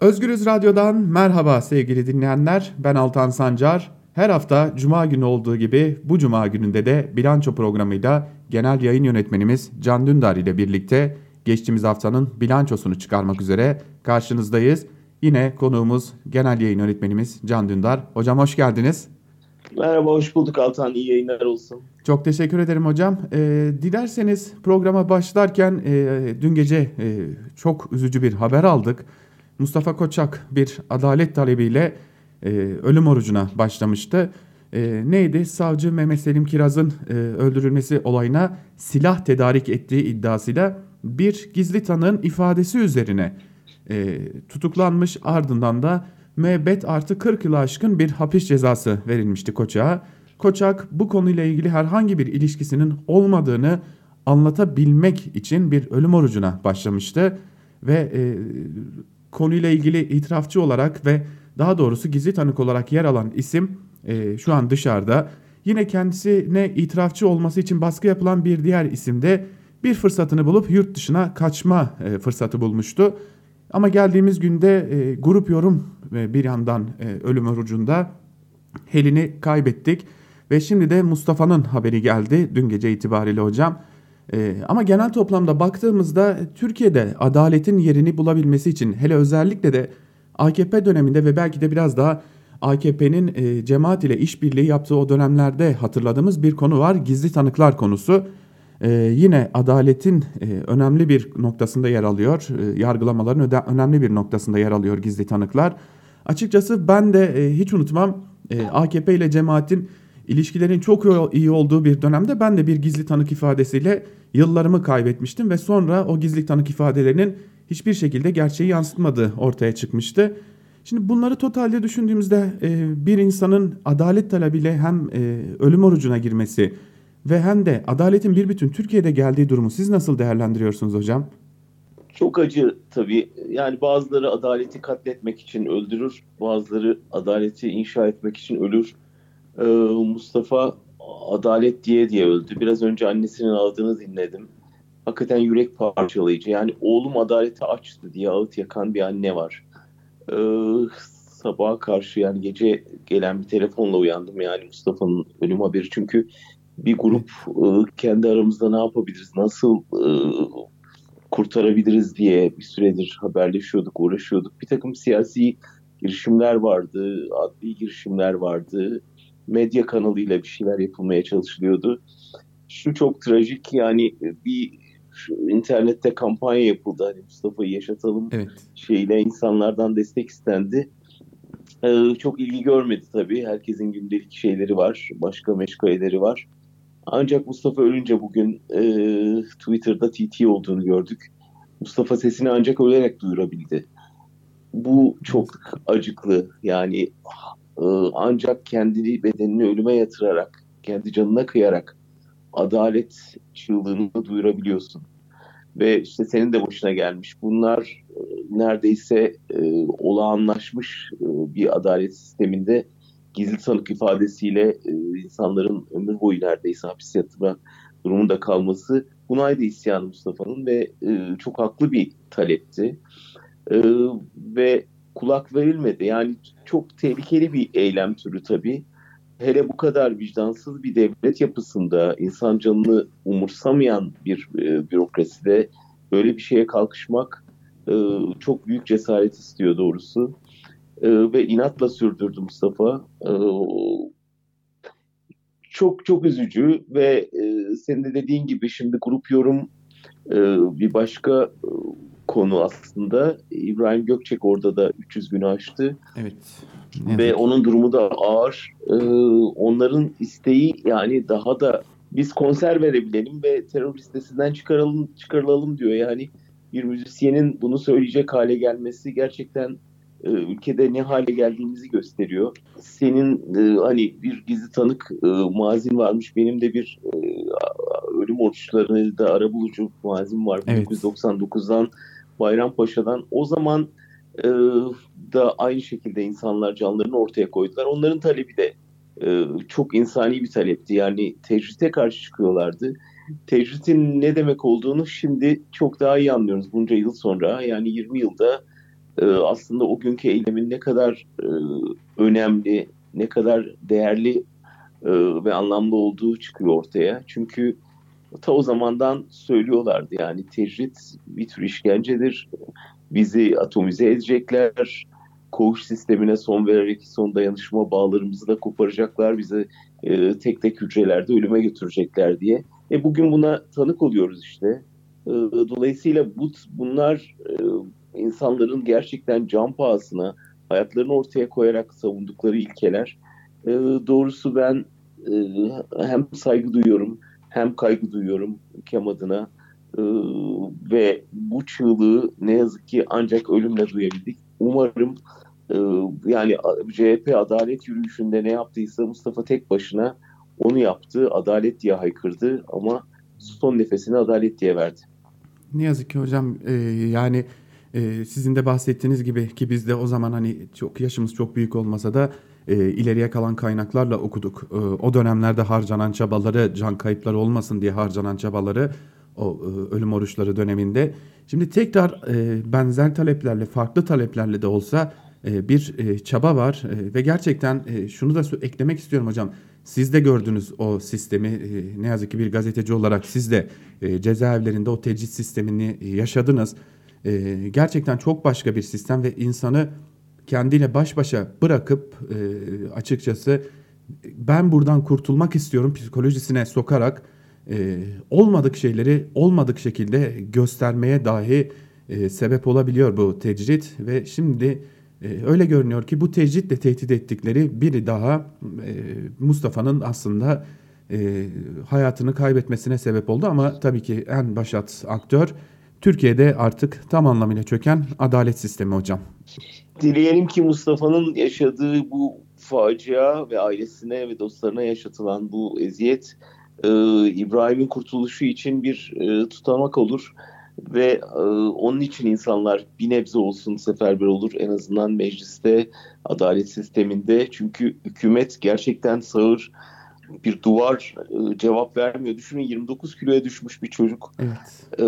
Özgürüz Radyo'dan merhaba sevgili dinleyenler. Ben Altan Sancar. Her hafta cuma günü olduğu gibi bu cuma gününde de bilanço programıyla genel yayın yönetmenimiz Can Dündar ile birlikte geçtiğimiz haftanın bilançosunu çıkarmak üzere karşınızdayız. Yine konuğumuz genel yayın yönetmenimiz Can Dündar. Hocam hoş geldiniz. Merhaba, hoş bulduk Altan. İyi yayınlar olsun. Çok teşekkür ederim hocam. E, dilerseniz programa başlarken e, dün gece e, çok üzücü bir haber aldık. Mustafa Koçak bir adalet talebiyle e, ölüm orucuna başlamıştı. E, neydi? Savcı Mehmet Selim Kiraz'ın e, öldürülmesi olayına silah tedarik ettiği iddiasıyla bir gizli tanığın ifadesi üzerine e, tutuklanmış ardından da müebbet artı 40 yılı aşkın bir hapis cezası verilmişti Koçak'a. Koçak bu konuyla ilgili herhangi bir ilişkisinin olmadığını anlatabilmek için bir ölüm orucuna başlamıştı ve e, konuyla ilgili itirafçı olarak ve daha doğrusu gizli tanık olarak yer alan isim e, şu an dışarıda. Yine kendisine itirafçı olması için baskı yapılan bir diğer isim de bir fırsatını bulup yurt dışına kaçma e, fırsatı bulmuştu. Ama geldiğimiz günde e, grup yorum e, bir yandan e, ölüm orucunda Helin'i kaybettik. Ve şimdi de Mustafa'nın haberi geldi dün gece itibariyle hocam. Ee, ama genel toplamda baktığımızda Türkiye'de adaletin yerini bulabilmesi için hele özellikle de AKP döneminde ve belki de biraz daha AKP'nin e, cemaat ile işbirliği yaptığı o dönemlerde hatırladığımız bir konu var. Gizli tanıklar konusu. Ee, yine adaletin e, önemli bir noktasında yer alıyor. E, yargılamaların önemli bir noktasında yer alıyor gizli tanıklar. Açıkçası ben de e, hiç unutmam e, AKP ile cemaatin ilişkilerin çok iyi olduğu bir dönemde ben de bir gizli tanık ifadesiyle yıllarımı kaybetmiştim ve sonra o gizli tanık ifadelerinin hiçbir şekilde gerçeği yansıtmadığı ortaya çıkmıştı. Şimdi bunları totalde düşündüğümüzde e, bir insanın adalet talebiyle hem e, ölüm orucuna girmesi ve hem de adaletin bir bütün Türkiye'de geldiği durumu siz nasıl değerlendiriyorsunuz hocam? Çok acı tabii. Yani bazıları adaleti katletmek için öldürür, bazıları adaleti inşa etmek için ölür. Ee, Mustafa adalet diye diye öldü. Biraz önce annesinin ağladığını dinledim. Hakikaten yürek parçalayıcı. Yani oğlum adaleti açtı diye ağıt yakan bir anne var. Ee, sabaha karşı yani gece gelen bir telefonla uyandım yani Mustafa'nın ölüm haberi. Çünkü bir grup e, kendi aramızda ne yapabiliriz, nasıl e, kurtarabiliriz diye bir süredir haberleşiyorduk, uğraşıyorduk. Bir takım siyasi girişimler vardı, adli girişimler vardı medya kanalıyla bir şeyler yapılmaya çalışılıyordu. Şu çok trajik yani bir internette kampanya yapıldı hani Mustafa'yı yaşatalım evet. şeyle insanlardan destek istendi. Ee, çok ilgi görmedi tabii. Herkesin gündelik şeyleri var, başka meşgaleleri var. Ancak Mustafa ölünce bugün e, Twitter'da TT olduğunu gördük. Mustafa sesini ancak ölerek duyurabildi. Bu çok acıklı. Yani ancak kendi bedenini ölüme yatırarak, kendi canına kıyarak adalet çığlığını duyurabiliyorsun. Ve işte senin de başına gelmiş. Bunlar e, neredeyse e, olağanlaşmış e, bir adalet sisteminde gizli tanık ifadesiyle insanların ömür boyu neredeyse hapis yatma durumunda kalması bunaydı isyan Mustafa'nın ve çok haklı bir talepti. Ve kulak verilmedi. Yani çok tehlikeli bir eylem türü tabii. Hele bu kadar vicdansız bir devlet yapısında insan canını umursamayan bir e, bürokraside böyle bir şeye kalkışmak e, çok büyük cesaret istiyor doğrusu. E, ve inatla sürdürdü Mustafa. E, çok çok üzücü ve e, senin de dediğin gibi şimdi grup yorum e, bir başka e, konu aslında. İbrahim Gökçek orada da 300 günü aştı. Evet. evet. Ve onun durumu da ağır. Ee, onların isteği yani daha da biz konser verebilelim ve terör listesinden çıkaralım çıkarılalım diyor. Yani bir müzisyenin bunu söyleyecek hale gelmesi gerçekten e, ülkede ne hale geldiğimizi gösteriyor. Senin e, hani bir gizli tanık e, mazin varmış. Benim de bir e, ölüm oruçlarını da arabulucu mazim var. Evet. 1999'dan Bayrampaşa'dan o zaman e, da aynı şekilde insanlar canlarını ortaya koydular. Onların talebi de e, çok insani bir talepti. Yani tecrite karşı çıkıyorlardı. Tecritin ne demek olduğunu şimdi çok daha iyi anlıyoruz bunca yıl sonra. Yani 20 yılda e, aslında o günkü eylemin ne kadar e, önemli, ne kadar değerli e, ve anlamlı olduğu çıkıyor ortaya. Çünkü ta o zamandan söylüyorlardı yani tecrit bir tür işkencedir. Bizi atomize edecekler. Koğuş sistemine son vererek son dayanışma bağlarımızı da koparacaklar. Bizi e, tek tek hücrelerde ölüme götürecekler diye. E bugün buna tanık oluyoruz işte. E, dolayısıyla bu bunlar e, insanların gerçekten can pahasına hayatlarını ortaya koyarak savundukları ilkeler. E, doğrusu ben e, hem saygı duyuyorum hem kaygı duyuyorum ülkem adına e, ve bu çığlığı ne yazık ki ancak ölümle duyabildik. Umarım e, yani CHP adalet yürüyüşünde ne yaptıysa Mustafa tek başına onu yaptı, adalet diye haykırdı ama son nefesini adalet diye verdi. Ne yazık ki hocam e, yani e, sizin de bahsettiğiniz gibi ki biz de o zaman hani çok yaşımız çok büyük olmasa da e, ileriye kalan kaynaklarla okuduk. E, o dönemlerde harcanan çabaları, can kayıpları olmasın diye harcanan çabaları o e, ölüm oruçları döneminde. Şimdi tekrar e, benzer taleplerle, farklı taleplerle de olsa e, bir e, çaba var e, ve gerçekten e, şunu da eklemek istiyorum hocam. Siz de gördünüz o sistemi. E, ne yazık ki bir gazeteci olarak siz de e, cezaevlerinde o tecrit sistemini yaşadınız. E, gerçekten çok başka bir sistem ve insanı kendiyle baş başa bırakıp e, açıkçası ben buradan kurtulmak istiyorum psikolojisine sokarak e, olmadık şeyleri olmadık şekilde göstermeye dahi e, sebep olabiliyor bu tecrit ve şimdi e, öyle görünüyor ki bu tecritle tehdit ettikleri biri daha e, Mustafa'nın aslında e, hayatını kaybetmesine sebep oldu ama tabii ki en başat aktör Türkiye'de artık tam anlamıyla çöken adalet sistemi hocam. Dileyelim ki Mustafa'nın yaşadığı bu facia ve ailesine ve dostlarına yaşatılan bu eziyet e, İbrahim'in kurtuluşu için bir e, tutamak olur ve e, onun için insanlar bir nebze olsun seferber olur. En azından mecliste adalet sisteminde çünkü hükümet gerçekten sağır bir duvar e, cevap vermiyor. Düşünün 29 kiloya düşmüş bir çocuk. Evet. E,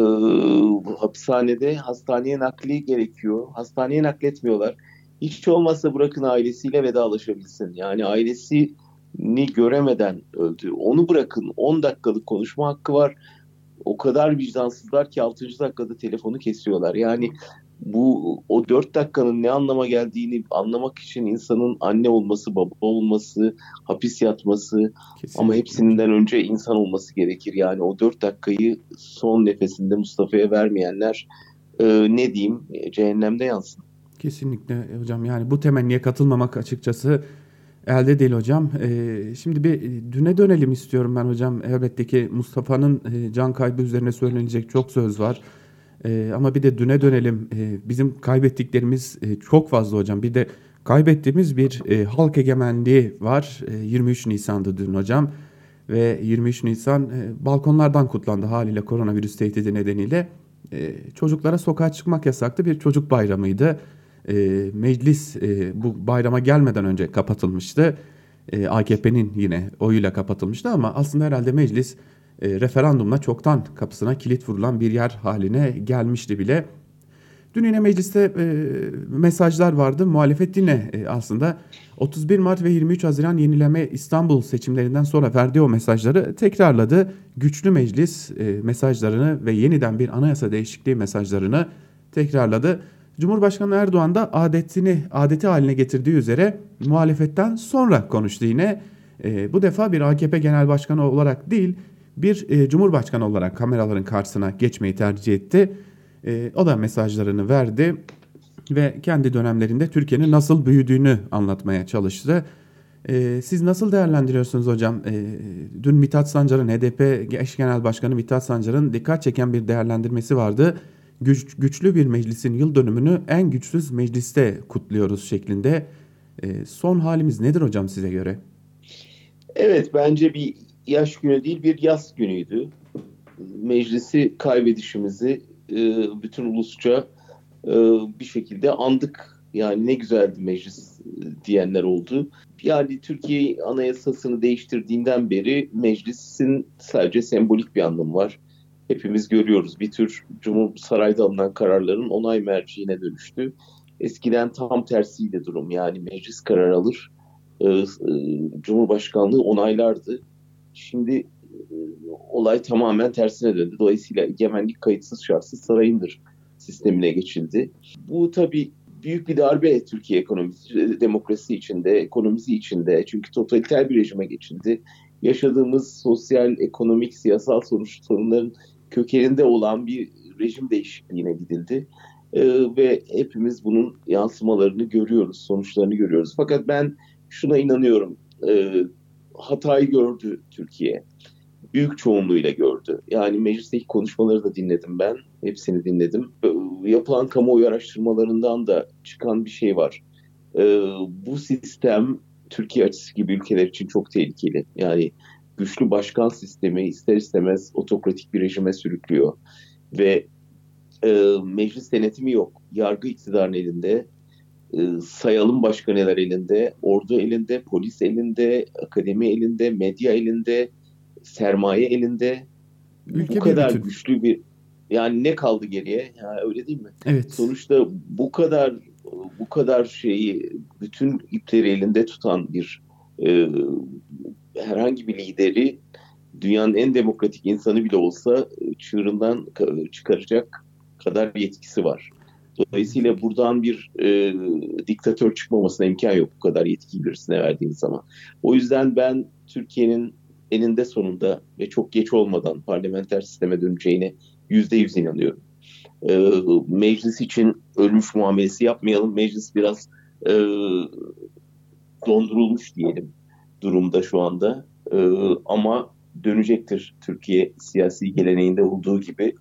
hapishanede hastaneye nakli gerekiyor. Hastaneye nakletmiyorlar. Hiç olmazsa bırakın ailesiyle vedalaşabilsin. Yani ailesini göremeden öldü. Onu bırakın 10 dakikalık konuşma hakkı var. O kadar vicdansızlar ki 6. dakikada telefonu kesiyorlar. Yani bu o dört dakikanın ne anlama geldiğini anlamak için insanın anne olması, baba olması, hapis yatması Kesinlikle. ama hepsinden önce insan olması gerekir. Yani o dört dakikayı son nefesinde Mustafa'ya vermeyenler e, ne diyeyim e, cehennemde yansın. Kesinlikle hocam yani bu temenniye katılmamak açıkçası elde değil hocam. Ee, şimdi bir düne dönelim istiyorum ben hocam. Elbette ki Mustafa'nın e, can kaybı üzerine söylenecek çok söz var. E, ama bir de düne dönelim. E, bizim kaybettiklerimiz e, çok fazla hocam. Bir de kaybettiğimiz bir e, halk egemenliği var. E, 23 Nisan'da dün hocam. Ve 23 Nisan e, balkonlardan kutlandı haliyle koronavirüs tehdidi nedeniyle. E, çocuklara sokağa çıkmak yasaktı. Bir çocuk bayramıydı. E, meclis e, bu bayrama gelmeden önce kapatılmıştı. E, AKP'nin yine oyuyla kapatılmıştı ama aslında herhalde meclis e, referandumla çoktan kapısına kilit vurulan bir yer haline gelmişti bile. Dün yine mecliste e, mesajlar vardı. Muhalefet yine e, aslında 31 Mart ve 23 Haziran yenileme İstanbul seçimlerinden sonra verdiği o mesajları tekrarladı. Güçlü meclis e, mesajlarını ve yeniden bir anayasa değişikliği mesajlarını tekrarladı. Cumhurbaşkanı Erdoğan da adetini adeti haline getirdiği üzere muhalefetten sonra konuştu yine. E, bu defa bir AKP Genel Başkanı olarak değil bir e, cumhurbaşkanı olarak kameraların karşısına geçmeyi tercih etti. E, o da mesajlarını verdi ve kendi dönemlerinde Türkiye'nin nasıl büyüdüğünü anlatmaya çalıştı. E, siz nasıl değerlendiriyorsunuz hocam? E, dün Mithat Sancar'ın HDP eş genel başkanı Mithat Sancar'ın dikkat çeken bir değerlendirmesi vardı. Güç, güçlü bir meclisin yıl dönümünü en güçsüz mecliste kutluyoruz şeklinde. E, son halimiz nedir hocam size göre? Evet bence bir yaş günü değil bir yaz günüydü. Meclisi kaybedişimizi e, bütün ulusça e, bir şekilde andık. Yani ne güzeldi meclis e, diyenler oldu. Yani Türkiye anayasasını değiştirdiğinden beri meclisin sadece sembolik bir anlamı var. Hepimiz görüyoruz bir tür Cumhur Saray'da alınan kararların onay merciğine dönüştü. Eskiden tam tersiydi durum. Yani meclis karar alır, e, e, Cumhurbaşkanlığı onaylardı. Şimdi e, olay tamamen tersine döndü. Dolayısıyla egemenlik kayıtsız şartsız sarayındır sistemine geçildi. Bu tabii büyük bir darbe Türkiye ekonomisi, demokrasi içinde, ekonomisi içinde. Çünkü totaliter bir rejime geçildi. Yaşadığımız sosyal, ekonomik, siyasal sonuç sorunların kökeninde olan bir rejim değişikliğine gidildi. Ee, ve hepimiz bunun yansımalarını görüyoruz, sonuçlarını görüyoruz. Fakat ben şuna inanıyorum. Ee, hatayı gördü Türkiye. Büyük çoğunluğuyla gördü. Yani meclisteki konuşmaları da dinledim ben. Hepsini dinledim. Yapılan kamuoyu araştırmalarından da çıkan bir şey var. Ee, bu sistem Türkiye açısı gibi ülkeler için çok tehlikeli. Yani güçlü başkan sistemi ister istemez otokratik bir rejime sürüklüyor. Ve e, meclis denetimi yok. Yargı iktidarın elinde, e, sayalım başka neler elinde, ordu elinde, polis elinde, akademi elinde, medya elinde, sermaye elinde. Ülke bu kadar bütün. güçlü bir yani ne kaldı geriye? Ya öyle değil mi? Evet. Sonuçta bu kadar bu kadar şeyi bütün ipleri elinde tutan bir e, herhangi bir lideri dünyanın en demokratik insanı bile olsa çığırından çıkaracak kadar yetkisi var. Dolayısıyla buradan bir e, diktatör çıkmamasına imkan yok bu kadar yetkiyi birisine verdiğiniz zaman. O yüzden ben Türkiye'nin eninde sonunda ve çok geç olmadan parlamenter sisteme döneceğine yüzde yüz inanıyorum. E, meclis için ölmüş muamelesi yapmayalım. Meclis biraz e, dondurulmuş diyelim durumda şu anda. E, ama dönecektir Türkiye siyasi geleneğinde olduğu gibi.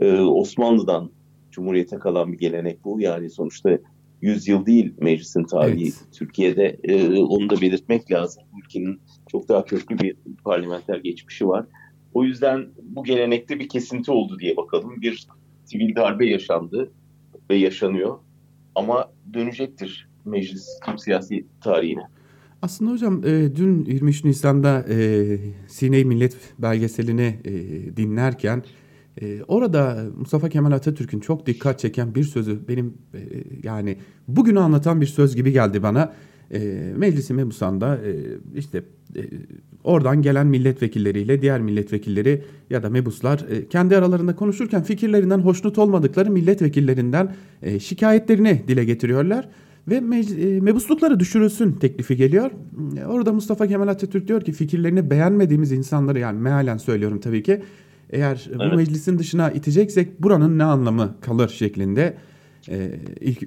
E, Osmanlı'dan Cumhuriyete kalan bir gelenek bu. Yani sonuçta 100 yıl değil meclisin tarihi. Evet. Türkiye'de e, onu da belirtmek lazım. Ülkenin çok daha köklü bir parlamenter geçmişi var. O yüzden bu gelenekte bir kesinti oldu diye bakalım. Bir sivil darbe yaşandı ve yaşanıyor. Ama dönecektir meclis Türk siyasi tarihine. Aslında hocam e, dün 23 Nisan'da e, Sine Millet belgeselini e, dinlerken e, orada Mustafa Kemal Atatürk'ün çok dikkat çeken bir sözü benim e, yani bugünü anlatan bir söz gibi geldi bana. E, Meclisi Mebusan'da e, işte e, oradan gelen milletvekilleriyle diğer milletvekilleri ya da mebuslar e, kendi aralarında konuşurken fikirlerinden hoşnut olmadıkları milletvekillerinden e, şikayetlerini dile getiriyorlar ve e, mebuslukları düşürülsün teklifi geliyor. Orada Mustafa Kemal Atatürk diyor ki fikirlerini beğenmediğimiz insanları yani mealen söylüyorum tabii ki eğer bu Evet. meclisin dışına iteceksek buranın ne anlamı kalır şeklinde e,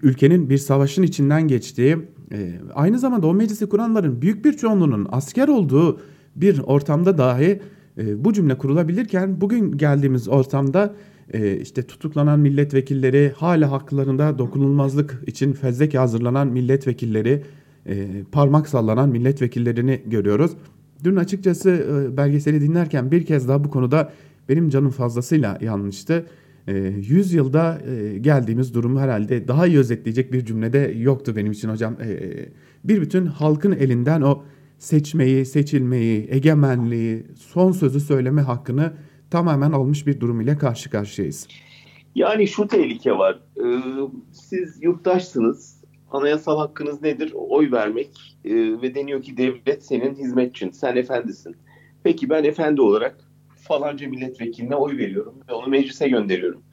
ülkenin bir savaşın içinden geçtiği e, aynı zamanda o meclisi kuranların büyük bir çoğunluğunun asker olduğu bir ortamda dahi e, bu cümle kurulabilirken bugün geldiğimiz ortamda e, işte tutuklanan milletvekilleri hala haklarında dokunulmazlık için fezleke hazırlanan milletvekilleri e, parmak sallanan milletvekillerini görüyoruz. Dün açıkçası e, belgeseli dinlerken bir kez daha bu konuda benim canım fazlasıyla yanmıştı. E, 100 yılda e, geldiğimiz durumu herhalde daha iyi özetleyecek bir cümlede yoktu benim için hocam. E, bir bütün halkın elinden o seçmeyi, seçilmeyi, egemenliği, son sözü söyleme hakkını tamamen almış bir durum ile karşı karşıyayız. Yani şu tehlike var. Ee, siz yurttaşsınız. Anayasal hakkınız nedir? Oy vermek. Ee, ve deniyor ki devlet senin hizmetçin. Sen efendisin. Peki ben efendi olarak falanca milletvekiline oy veriyorum ve onu meclise gönderiyorum.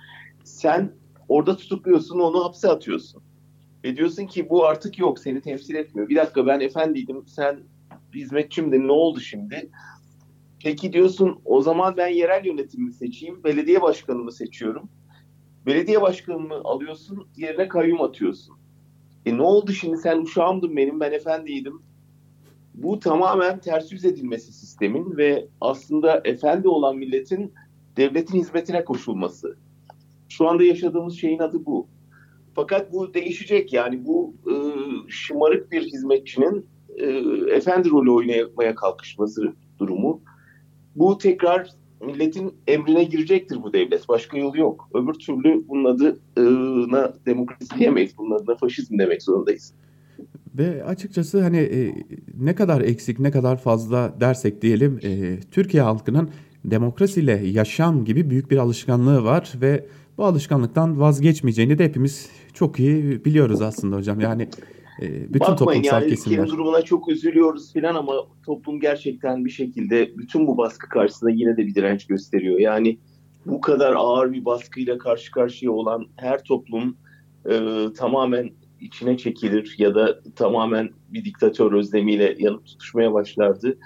Sen orada tutukluyorsun, onu hapse atıyorsun. Ve diyorsun ki bu artık yok, seni temsil etmiyor. Bir dakika ben efendiydim, sen hizmetçimdin, ne oldu şimdi? Peki diyorsun o zaman ben yerel yönetimimi seçeyim, belediye başkanımı seçiyorum. Belediye başkanını alıyorsun, yerine kayyum atıyorsun. E ne oldu şimdi sen uşağımdın benim, ben efendiydim. Bu tamamen ters yüz edilmesi sistemin ve aslında efendi olan milletin devletin hizmetine koşulması. Şu anda yaşadığımız şeyin adı bu. Fakat bu değişecek yani bu e, şımarık bir hizmetçinin e, efendi rolü oynamaya kalkışması durumu. Bu tekrar milletin emrine girecektir bu devlet. Başka yolu yok. Öbür türlü bunun adına demokrasi diyemeyiz. Bunun adına faşizm demek zorundayız. Ve açıkçası hani e, ne kadar eksik ne kadar fazla dersek diyelim e, Türkiye halkının demokrasiyle yaşam gibi büyük bir alışkanlığı var ve bu alışkanlıktan vazgeçmeyeceğini de hepimiz çok iyi biliyoruz aslında hocam. Yani e, bütün Bakmayın toplumsal yani kesimler. ülkenin durumuna çok üzülüyoruz filan ama toplum gerçekten bir şekilde bütün bu baskı karşısında yine de bir direnç gösteriyor. Yani bu kadar ağır bir baskıyla karşı karşıya olan her toplum e, tamamen içine çekilir ya da tamamen bir diktatör özlemiyle yanıp tutuşmaya başlardı.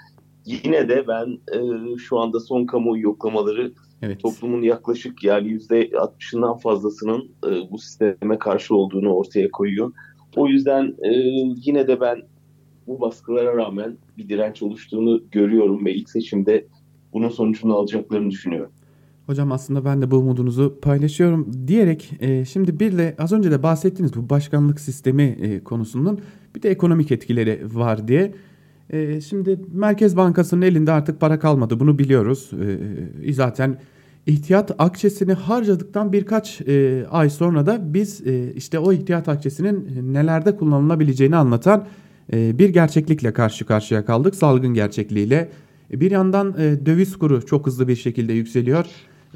Yine de ben e, şu anda son kamuoyu yoklamaları Evet. toplumun yaklaşık yani yüzde 60'ından fazlasının e, bu sisteme karşı olduğunu ortaya koyuyor. O yüzden e, yine de ben bu baskılara rağmen bir direnç oluştuğunu görüyorum ve ilk seçimde bunun sonucunu alacaklarını düşünüyorum. Hocam aslında ben de bu umudunuzu paylaşıyorum diyerek e, şimdi bir de az önce de bahsettiğiniz bu başkanlık sistemi e, konusunun bir de ekonomik etkileri var diye. E, şimdi Merkez Bankası'nın elinde artık para kalmadı bunu biliyoruz. E, zaten ihtiyat akçesini harcadıktan birkaç e, ay sonra da biz e, işte o ihtiyat akçesinin nelerde kullanılabileceğini anlatan e, bir gerçeklikle karşı karşıya kaldık. Salgın gerçekliğiyle. E, Bir yandan e, döviz kuru çok hızlı bir şekilde yükseliyor.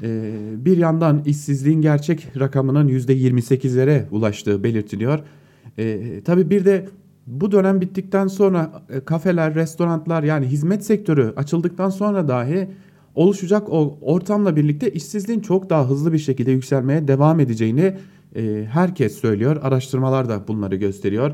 E, bir yandan işsizliğin gerçek rakamının %28'lere ulaştığı belirtiliyor. E, tabii bir de bu dönem bittikten sonra e, kafeler, restoranlar yani hizmet sektörü açıldıktan sonra dahi oluşacak o ortamla birlikte işsizliğin çok daha hızlı bir şekilde yükselmeye devam edeceğini e, herkes söylüyor. Araştırmalar da bunları gösteriyor.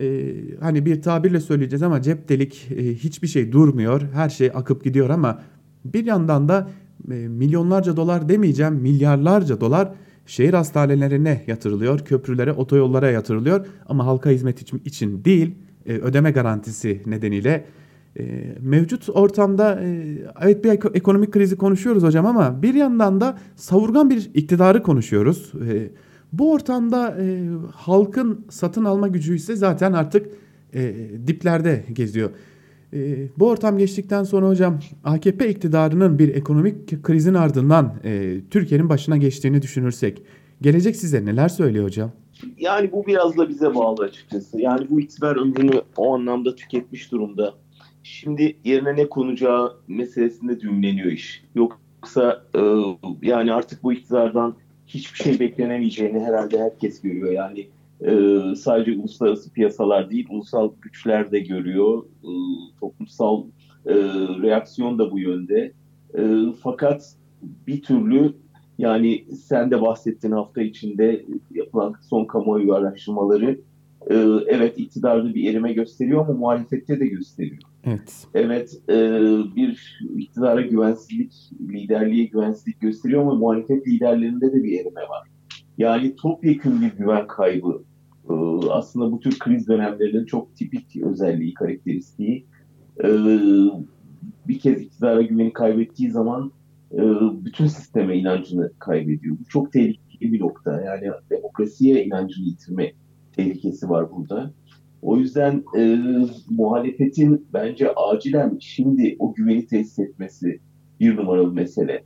E, hani bir tabirle söyleyeceğiz ama cep delik e, hiçbir şey durmuyor. Her şey akıp gidiyor ama bir yandan da milyonlarca dolar demeyeceğim milyarlarca dolar şehir hastanelerine yatırılıyor, köprülere, otoyollara yatırılıyor ama halka hizmet için, değil, e, ödeme garantisi nedeniyle e, mevcut ortamda e, evet bir eko- ekonomik krizi konuşuyoruz hocam ama bir yandan da savurgan bir iktidarı konuşuyoruz. E, bu ortamda e, halkın satın alma gücü ise zaten artık e, diplerde geziyor. E, bu ortam geçtikten sonra hocam AKP iktidarının bir ekonomik krizin ardından e, Türkiye'nin başına geçtiğini düşünürsek gelecek size neler söylüyor hocam? Yani bu biraz da bize bağlı açıkçası. Yani bu iktidar ömrünü o anlamda tüketmiş durumda. Şimdi yerine ne konacağı meselesinde düğümleniyor iş. Yoksa e, yani artık bu iktidardan hiçbir şey beklenemeyeceğini herhalde herkes görüyor. Yani e, sadece uluslararası piyasalar değil, ulusal güçler de görüyor. E, toplumsal e, reaksiyon da bu yönde. E, fakat bir türlü yani sen de bahsettiğin hafta içinde yapılan son kamuoyu araştırmaları e, evet iktidarda bir erime gösteriyor ama muhalefette de gösteriyor. Evet. Evet e, bir iktidara güvensizlik, liderliğe güvensizlik gösteriyor ama muhalefet liderlerinde de bir erime var. Yani topyekun bir güven kaybı. E, aslında bu tür kriz dönemlerinin çok tipik özelliği, karakteristiği. E, bir kez iktidara güveni kaybettiği zaman e, bütün sisteme inancını kaybediyor. Bu çok tehlikeli bir nokta. Yani demokrasiye inancını yitirme tehlikesi var burada. O yüzden e, muhalefetin bence acilen şimdi o güveni tesis etmesi bir numaralı mesele.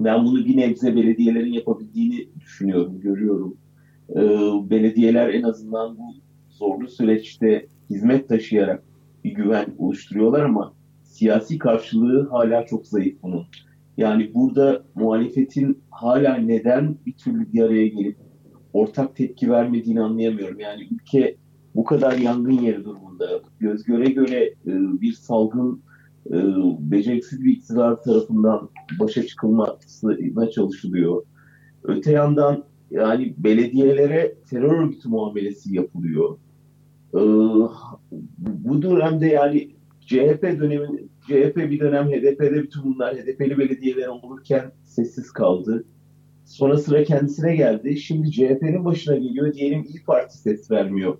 Ben bunu bir nebze belediyelerin yapabildiğini düşünüyorum, görüyorum. E, belediyeler en azından bu zorlu süreçte hizmet taşıyarak bir güven oluşturuyorlar ama siyasi karşılığı hala çok zayıf bunun. Yani burada muhalefetin hala neden bir türlü bir araya gelip ortak tepki vermediğini anlayamıyorum. Yani ülke bu kadar yangın yeri durumunda göz göre göre e, bir salgın e, beceriksiz bir iktidar tarafından başa çıkılmasına çalışılıyor. Öte yandan yani belediyelere terör örgütü muamelesi yapılıyor. E, bu dönemde yani CHP dönemin CHP bir dönem HDP'de bütün bunlar HDP'li belediyeler olurken sessiz kaldı. Sonra sıra kendisine geldi. Şimdi CHP'nin başına geliyor. Diyelim İyi Parti ses vermiyor.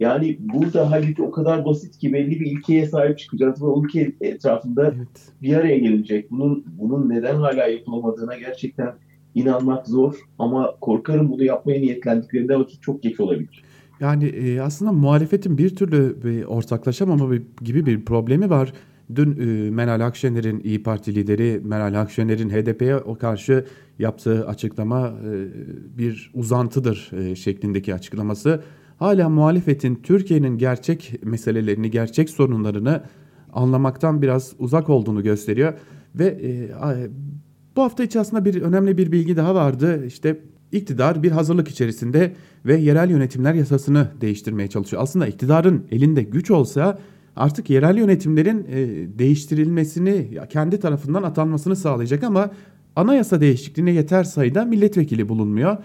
Yani burada halbuki o kadar basit ki belli bir ilkeye sahip çıkacağız ve o ülke etrafında Evet. bir araya gelecek. Bunun bunun neden hala yapılamadığına gerçekten inanmak zor ama korkarım bunu yapmaya niyetlendiklerinde vakit çok geç olabilir. Yani e, aslında muhalefetin bir türlü bir ortaklaşamama bir- gibi bir problemi var. Dün e, Meral Akşener'in İyi Parti lideri Meral Akşener'in HDP'ye o karşı yaptığı açıklama e, bir uzantıdır e, şeklindeki açıklaması. Hala muhalefetin Türkiye'nin gerçek meselelerini, gerçek sorunlarını anlamaktan biraz uzak olduğunu gösteriyor ve e, Bu hafta aslında bir önemli bir bilgi daha vardı. İşte iktidar bir hazırlık içerisinde ve yerel yönetimler yasasını değiştirmeye çalışıyor. Aslında iktidarın elinde güç olsa artık yerel yönetimlerin e, değiştirilmesini kendi tarafından atanmasını sağlayacak ama anayasa değişikliğine yeter sayıda milletvekili bulunmuyor.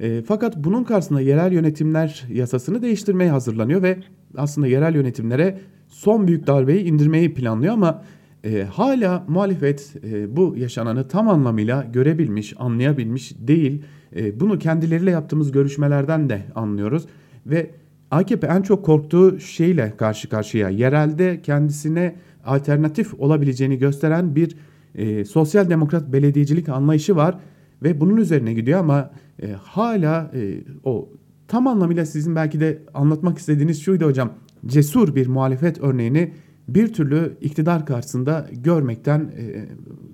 E, fakat bunun karşısında yerel yönetimler yasasını değiştirmeye hazırlanıyor ve aslında yerel yönetimlere son büyük darbeyi indirmeyi planlıyor ama e, hala muhalefet e, bu yaşananı tam anlamıyla görebilmiş, anlayabilmiş değil. E, bunu kendileriyle yaptığımız görüşmelerden de anlıyoruz ve AKP en çok korktuğu şeyle karşı karşıya. Yerelde kendisine alternatif olabileceğini gösteren bir e, sosyal demokrat belediyecilik anlayışı var ve bunun üzerine gidiyor ama e, hala e, o tam anlamıyla sizin belki de anlatmak istediğiniz şuydu hocam. Cesur bir muhalefet örneğini bir türlü iktidar karşısında görmekten e,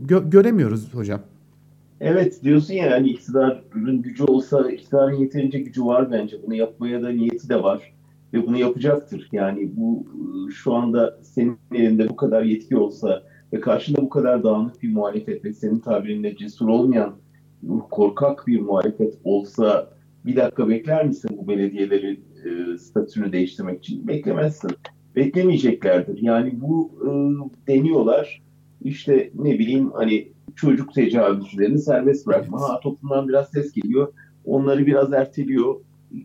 gö- göremiyoruz hocam. Evet diyorsun ya hani iktidarın gücü olsa iktidarın yeterince gücü var bence. Bunu yapmaya da niyeti de var ve bunu yapacaktır. Yani bu şu anda senin elinde bu kadar yetki olsa ve karşında bu kadar dağınık bir muhalefet ve senin tabirinde cesur olmayan korkak bir muhalefet olsa bir dakika bekler misin bu belediyelerin e, statüsünü değiştirmek için? Beklemezsin. Beklemeyeceklerdir. Yani bu e, deniyorlar. İşte ne bileyim hani çocuk tecavüzcülerini serbest bırakma. Ha, toplumdan biraz ses geliyor. Onları biraz erteliyor.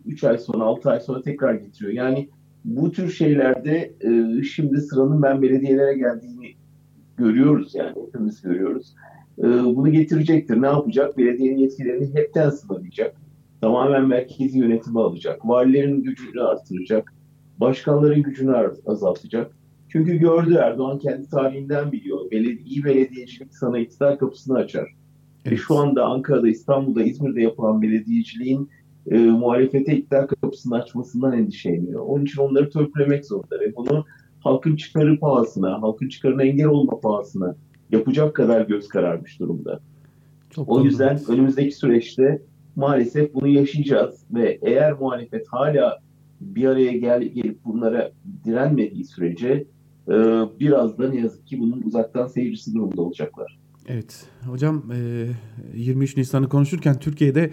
3 ay sonra 6 ay sonra tekrar getiriyor. Yani bu tür şeylerde e, şimdi sıranın ben belediyelere geldiğini görüyoruz yani hepimiz görüyoruz. E, bunu getirecektir. Ne yapacak? Belediyenin yetkilerini hepten sınırlayacak. Tamamen merkezi yönetimi alacak. Valilerin gücünü artıracak. Başkanların gücünü azaltacak. Çünkü gördü Erdoğan kendi tarihinden biliyor. Beledi iyi belediyecilik sana iktidar kapısını açar. Evet. Ve şu anda Ankara'da, İstanbul'da, İzmir'de yapılan belediyeciliğin e, muhalefete iktidar kapısını açmasından endişeleniyor. Onun için onları törpülemek zorunda ve bunu halkın çıkarı pahasına, halkın çıkarına engel olma pahasına yapacak kadar göz kararmış durumda. Çok o yüzden önümüzdeki süreçte maalesef bunu yaşayacağız ve eğer muhalefet hala bir araya gel, gelip bunlara direnmediği sürece e, biraz da ne yazık ki bunun uzaktan seyircisi durumda olacaklar. Evet hocam 23 Nisan'ı konuşurken Türkiye'de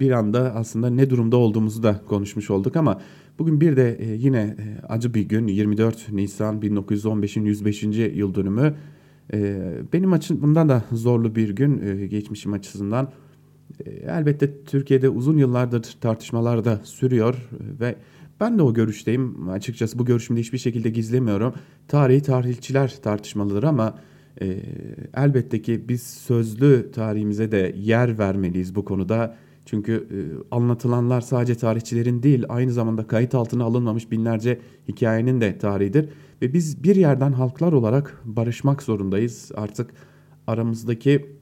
bir anda aslında ne durumda olduğumuzu da konuşmuş olduk ama bugün bir de yine acı bir gün 24 Nisan 1915'in 105. yıl dönümü benim açımdan da zorlu bir gün geçmişim açısından elbette Türkiye'de uzun yıllardır tartışmalar da sürüyor ve ben de o görüşteyim açıkçası bu görüşümde hiçbir şekilde gizlemiyorum tarihi tarihçiler tartışmalıdır ama e, elbette ki biz sözlü tarihimize de yer vermeliyiz bu konuda. Çünkü e, anlatılanlar sadece tarihçilerin değil aynı zamanda kayıt altına alınmamış binlerce hikayenin de tarihidir. Ve biz bir yerden halklar olarak barışmak zorundayız. Artık aramızdaki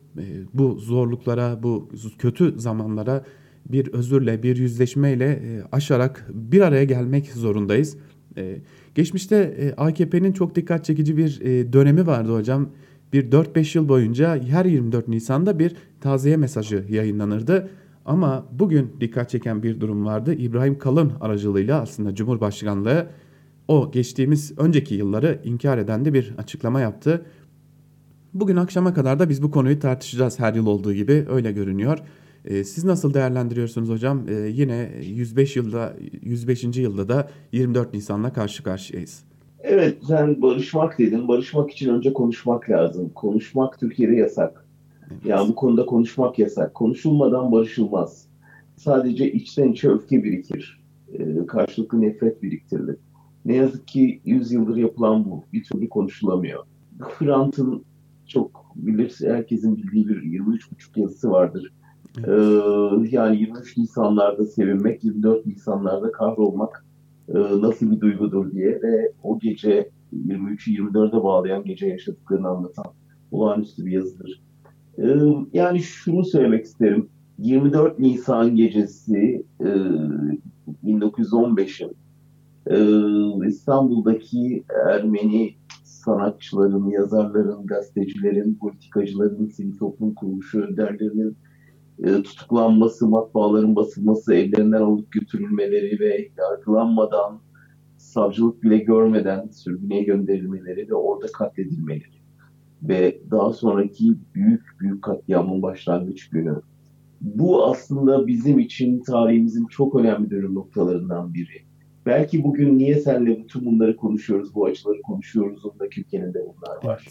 bu zorluklara, bu kötü zamanlara bir özürle, bir yüzleşmeyle e, aşarak bir araya gelmek zorundayız. E, geçmişte e, AKP'nin çok dikkat çekici bir e, dönemi vardı hocam. Bir 4-5 yıl boyunca her 24 Nisan'da bir taziye mesajı yayınlanırdı. Ama bugün dikkat çeken bir durum vardı. İbrahim Kalın aracılığıyla aslında Cumhurbaşkanlığı o geçtiğimiz önceki yılları inkar eden de bir açıklama yaptı. Bugün akşama kadar da biz bu konuyu tartışacağız her yıl olduğu gibi öyle görünüyor. Ee, siz nasıl değerlendiriyorsunuz hocam? Ee, yine 105 yılda 105. yılda da 24 Nisan'la karşı karşıyayız. Evet sen barışmak dedin. Barışmak için önce konuşmak lazım. Konuşmak Türkiye'de yasak. Evet. Yani bu konuda konuşmak yasak. Konuşulmadan barışılmaz. Sadece içten içe öfke birikir. Ee, karşılıklı nefret biriktirilir. Ne yazık ki 100 yıldır yapılan bu. Bir türlü konuşulamıyor. Hrant'ın çok bilir, herkesin bildiği bir 23,5 yazısı vardır. Evet. Ee, yani 23 Nisanlarda sevinmek, 24 Nisanlarda kahrolmak e, nasıl bir duygudur diye ve o gece 23'ü 24'e bağlayan gece yaşadıklarını anlatan olağanüstü bir yazıdır. E, yani şunu söylemek isterim. 24 Nisan gecesi 1915'in e, İstanbul'daki Ermeni sanatçıların, yazarların, gazetecilerin, politikacıların, sivil toplum kuruluşu önderlerinin e, tutuklanması, matbaaların basılması, evlerinden alıp götürülmeleri ve yargılanmadan, savcılık bile görmeden sürgüne gönderilmeleri ve orada katledilmeleri. ve daha sonraki büyük büyük katliamın başlangıç günü. Bu aslında bizim için tarihimizin çok önemli dönüm noktalarından biri. Belki bugün niye senle bütün bunları konuşuyoruz, bu açıları konuşuyoruz, onun da kökeninde bunlar var.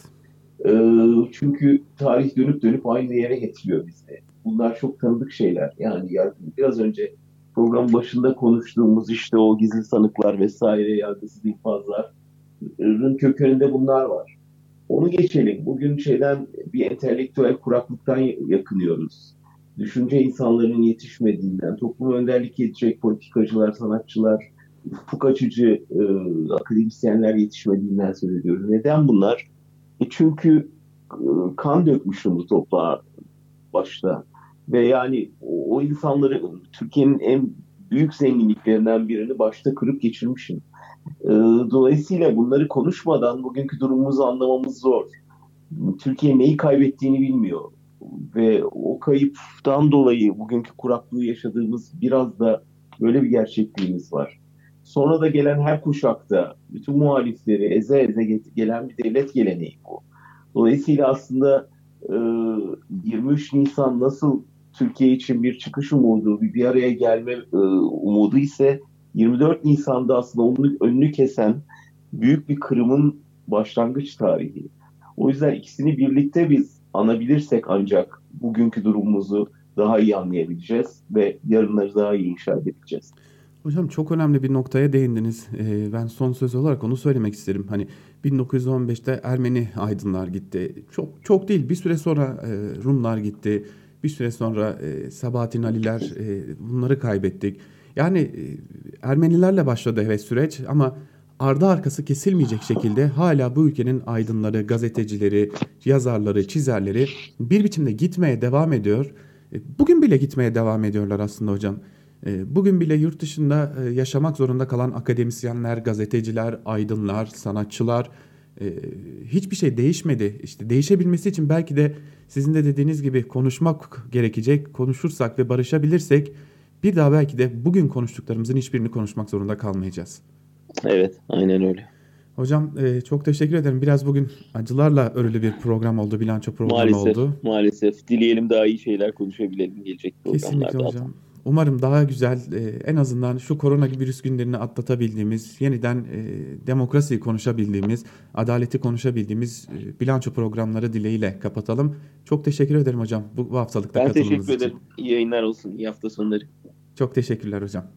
Ee, çünkü tarih dönüp dönüp aynı yere getiriyor bizi. Bunlar çok tanıdık şeyler. Yani ya- biraz önce program başında konuştuğumuz işte o gizli sanıklar vesaire, yargısız infazların kökeninde bunlar var. Onu geçelim. Bugün şeyden bir entelektüel kuraklıktan yakınıyoruz. Düşünce insanların yetişmediğinden, toplum önderlik edecek politikacılar, sanatçılar, ufuk açıcı e, akademisyenler yetişmediğinden söz ediyoruz. Neden bunlar? E çünkü e, kan dökmüşüm bu toprağa başta. Ve yani o, o insanları Türkiye'nin en büyük zenginliklerinden birini başta kırıp geçirmişim. E, dolayısıyla bunları konuşmadan bugünkü durumumuzu anlamamız zor. Türkiye neyi kaybettiğini bilmiyor. Ve o kayıptan dolayı bugünkü kuraklığı yaşadığımız biraz da böyle bir gerçekliğimiz var. Sonra da gelen her kuşakta bütün muhalifleri eze eze gelen bir devlet geleneği bu. Dolayısıyla aslında e, 23 Nisan nasıl Türkiye için bir çıkış umudu, bir bir araya gelme e, umudu ise 24 Nisan'da aslında onun önünü kesen büyük bir kırımın başlangıç tarihi. O yüzden ikisini birlikte biz anabilirsek ancak bugünkü durumumuzu daha iyi anlayabileceğiz ve yarınları daha iyi inşa edebileceğiz. Hocam çok önemli bir noktaya değindiniz. Ee, ben son söz olarak onu söylemek isterim. Hani 1915'te Ermeni aydınlar gitti. Çok çok değil bir süre sonra e, Rumlar gitti. Bir süre sonra e, Sabahattin Aliler e, bunları kaybettik. Yani e, Ermenilerle başladı evet süreç ama ardı arkası kesilmeyecek şekilde hala bu ülkenin aydınları, gazetecileri, yazarları, çizerleri bir biçimde gitmeye devam ediyor. E, Bugün bile gitmeye devam ediyorlar aslında hocam. E, Bugün bile yurt dışında e, yaşamak zorunda kalan akademisyenler, gazeteciler, aydınlar, sanatçılar e, hiçbir şey değişmedi. İşte değişebilmesi için belki de sizin de dediğiniz gibi konuşmak gerekecek. Konuşursak ve barışabilirsek bir daha belki de bugün konuştuklarımızın hiçbirini konuşmak zorunda kalmayacağız. Evet, aynen öyle. Hocam e, çok teşekkür ederim. Biraz bugün acılarla örülü bir program oldu, bilanço programı Maalesef, oldu. maalesef. Dileyelim daha iyi şeyler konuşabilelim gelecek Kesinlikle programlarda. hocam. Umarım daha güzel, e, en azından şu koronavirüs günlerini atlatabildiğimiz, yeniden e, demokrasiyi konuşabildiğimiz, adaleti konuşabildiğimiz e, bilanço programları dileğiyle kapatalım. Çok teşekkür ederim hocam bu, bu haftalıkta Ben katılımınız teşekkür için. ederim. İyi yayınlar olsun. İyi hafta sonları. Çok teşekkürler hocam.